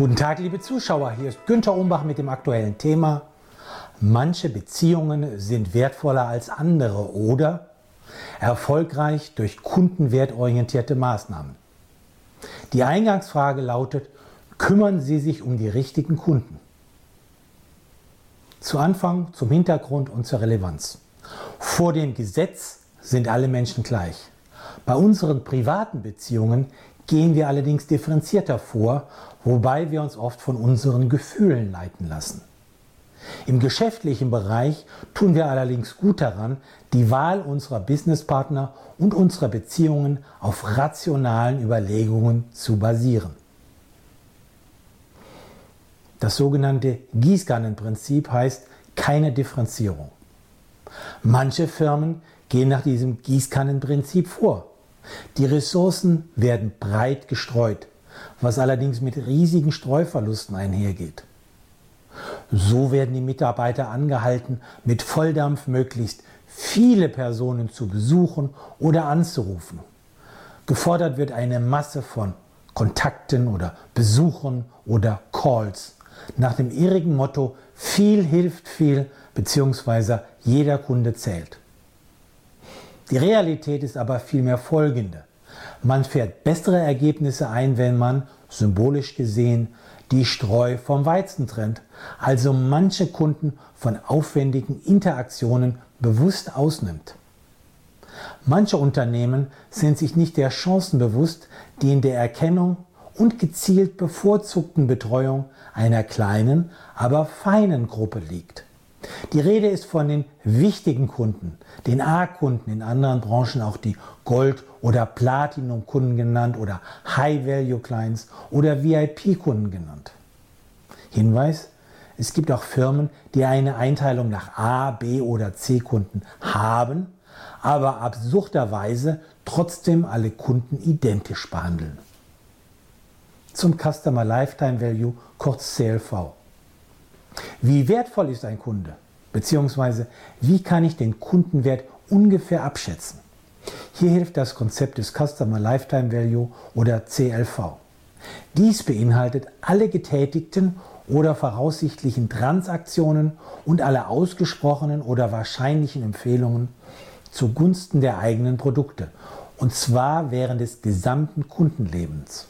Guten Tag, liebe Zuschauer. Hier ist Günter Umbach mit dem aktuellen Thema. Manche Beziehungen sind wertvoller als andere oder erfolgreich durch kundenwertorientierte Maßnahmen. Die Eingangsfrage lautet, kümmern Sie sich um die richtigen Kunden? Zu Anfang, zum Hintergrund und zur Relevanz. Vor dem Gesetz sind alle Menschen gleich. Bei unseren privaten Beziehungen gehen wir allerdings differenzierter vor, wobei wir uns oft von unseren Gefühlen leiten lassen. Im geschäftlichen Bereich tun wir allerdings gut daran, die Wahl unserer Businesspartner und unserer Beziehungen auf rationalen Überlegungen zu basieren. Das sogenannte Gießkannenprinzip heißt keine Differenzierung. Manche Firmen gehen nach diesem Gießkannenprinzip vor. Die Ressourcen werden breit gestreut, was allerdings mit riesigen Streuverlusten einhergeht. So werden die Mitarbeiter angehalten, mit Volldampf möglichst viele Personen zu besuchen oder anzurufen. Gefordert wird eine Masse von Kontakten oder Besuchen oder Calls nach dem irrigen Motto viel hilft viel bzw. jeder Kunde zählt. Die Realität ist aber vielmehr folgende. Man fährt bessere Ergebnisse ein, wenn man, symbolisch gesehen, die Streu vom Weizen trennt, also manche Kunden von aufwendigen Interaktionen bewusst ausnimmt. Manche Unternehmen sind sich nicht der Chancen bewusst, die in der Erkennung und gezielt bevorzugten Betreuung einer kleinen, aber feinen Gruppe liegt. Die Rede ist von den wichtigen Kunden, den A-Kunden, in anderen Branchen auch die Gold- oder Platinum-Kunden genannt oder High-Value-Clients oder VIP-Kunden genannt. Hinweis, es gibt auch Firmen, die eine Einteilung nach A, B oder C-Kunden haben, aber absurderweise trotzdem alle Kunden identisch behandeln. Zum Customer Lifetime Value, kurz CLV. Wie wertvoll ist ein Kunde? Beziehungsweise wie kann ich den Kundenwert ungefähr abschätzen? Hier hilft das Konzept des Customer Lifetime Value oder CLV. Dies beinhaltet alle getätigten oder voraussichtlichen Transaktionen und alle ausgesprochenen oder wahrscheinlichen Empfehlungen zugunsten der eigenen Produkte, und zwar während des gesamten Kundenlebens.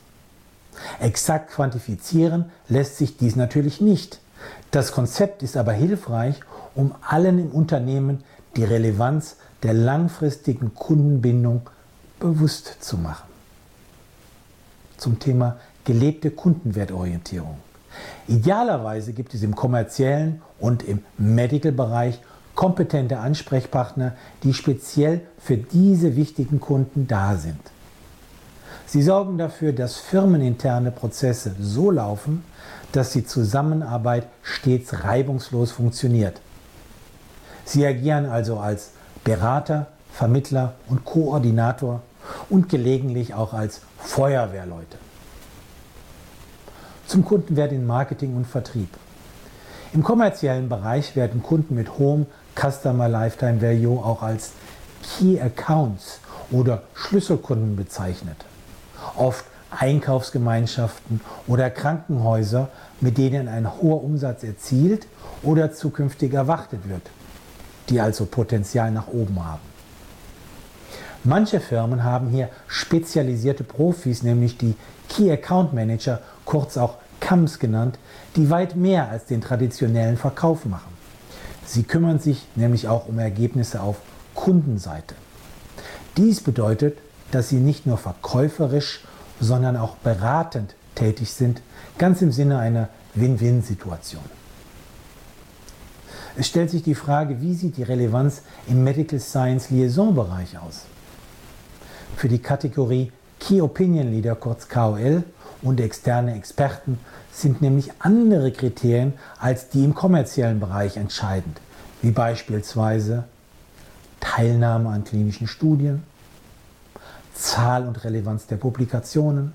Exakt quantifizieren lässt sich dies natürlich nicht, das Konzept ist aber hilfreich, um allen im Unternehmen die Relevanz der langfristigen Kundenbindung bewusst zu machen. Zum Thema gelebte Kundenwertorientierung. Idealerweise gibt es im kommerziellen und im Medical-Bereich kompetente Ansprechpartner, die speziell für diese wichtigen Kunden da sind. Sie sorgen dafür, dass firmeninterne Prozesse so laufen, dass die Zusammenarbeit stets reibungslos funktioniert. Sie agieren also als Berater, Vermittler und Koordinator und gelegentlich auch als Feuerwehrleute. Zum Kundenwert in Marketing und Vertrieb. Im kommerziellen Bereich werden Kunden mit hohem Customer Lifetime Value auch als Key Accounts oder Schlüsselkunden bezeichnet. Oft Einkaufsgemeinschaften oder Krankenhäuser, mit denen ein hoher Umsatz erzielt oder zukünftig erwartet wird, die also Potenzial nach oben haben. Manche Firmen haben hier spezialisierte Profis, nämlich die Key Account Manager, kurz auch KAMS genannt, die weit mehr als den traditionellen Verkauf machen. Sie kümmern sich nämlich auch um Ergebnisse auf Kundenseite. Dies bedeutet, dass sie nicht nur verkäuferisch sondern auch beratend tätig sind, ganz im Sinne einer Win-Win-Situation. Es stellt sich die Frage, wie sieht die Relevanz im Medical Science Liaison-Bereich aus? Für die Kategorie Key Opinion Leader, kurz KOL, und externe Experten sind nämlich andere Kriterien als die im kommerziellen Bereich entscheidend, wie beispielsweise Teilnahme an klinischen Studien, Zahl und Relevanz der Publikationen,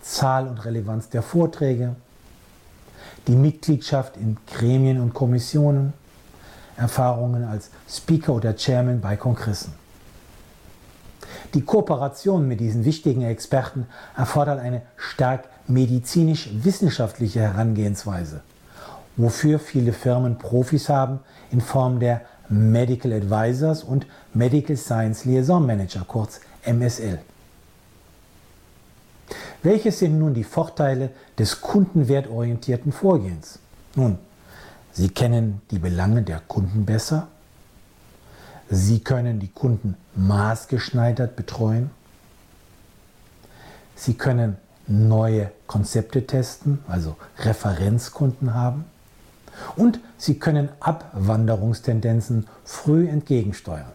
Zahl und Relevanz der Vorträge, die Mitgliedschaft in Gremien und Kommissionen, Erfahrungen als Speaker oder Chairman bei Kongressen. Die Kooperation mit diesen wichtigen Experten erfordert eine stark medizinisch-wissenschaftliche Herangehensweise, wofür viele Firmen Profis haben in Form der Medical Advisors und Medical Science Liaison Manager, kurz MSL. Welche sind nun die Vorteile des kundenwertorientierten Vorgehens? Nun, Sie kennen die Belange der Kunden besser. Sie können die Kunden maßgeschneidert betreuen. Sie können neue Konzepte testen, also Referenzkunden haben. Und Sie können Abwanderungstendenzen früh entgegensteuern.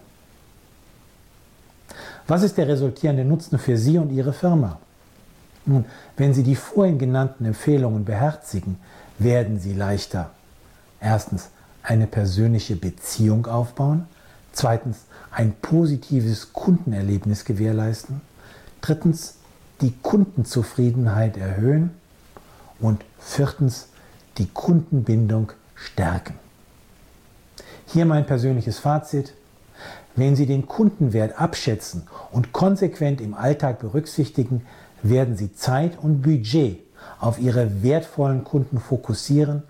Was ist der resultierende Nutzen für Sie und Ihre Firma? Nun, wenn Sie die vorhin genannten Empfehlungen beherzigen, werden Sie leichter erstens eine persönliche Beziehung aufbauen, zweitens ein positives Kundenerlebnis gewährleisten, drittens die Kundenzufriedenheit erhöhen und viertens die Kundenbindung stärken. Hier mein persönliches Fazit. Wenn Sie den Kundenwert abschätzen und konsequent im Alltag berücksichtigen, werden Sie Zeit und Budget auf Ihre wertvollen Kunden fokussieren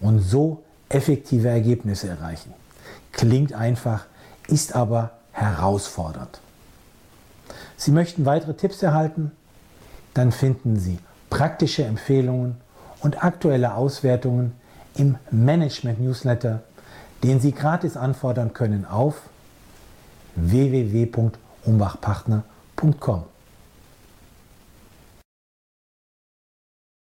und so effektive Ergebnisse erreichen. Klingt einfach, ist aber herausfordernd. Sie möchten weitere Tipps erhalten? Dann finden Sie praktische Empfehlungen und aktuelle Auswertungen im Management Newsletter, den Sie gratis anfordern können auf www.umbachpartner.com.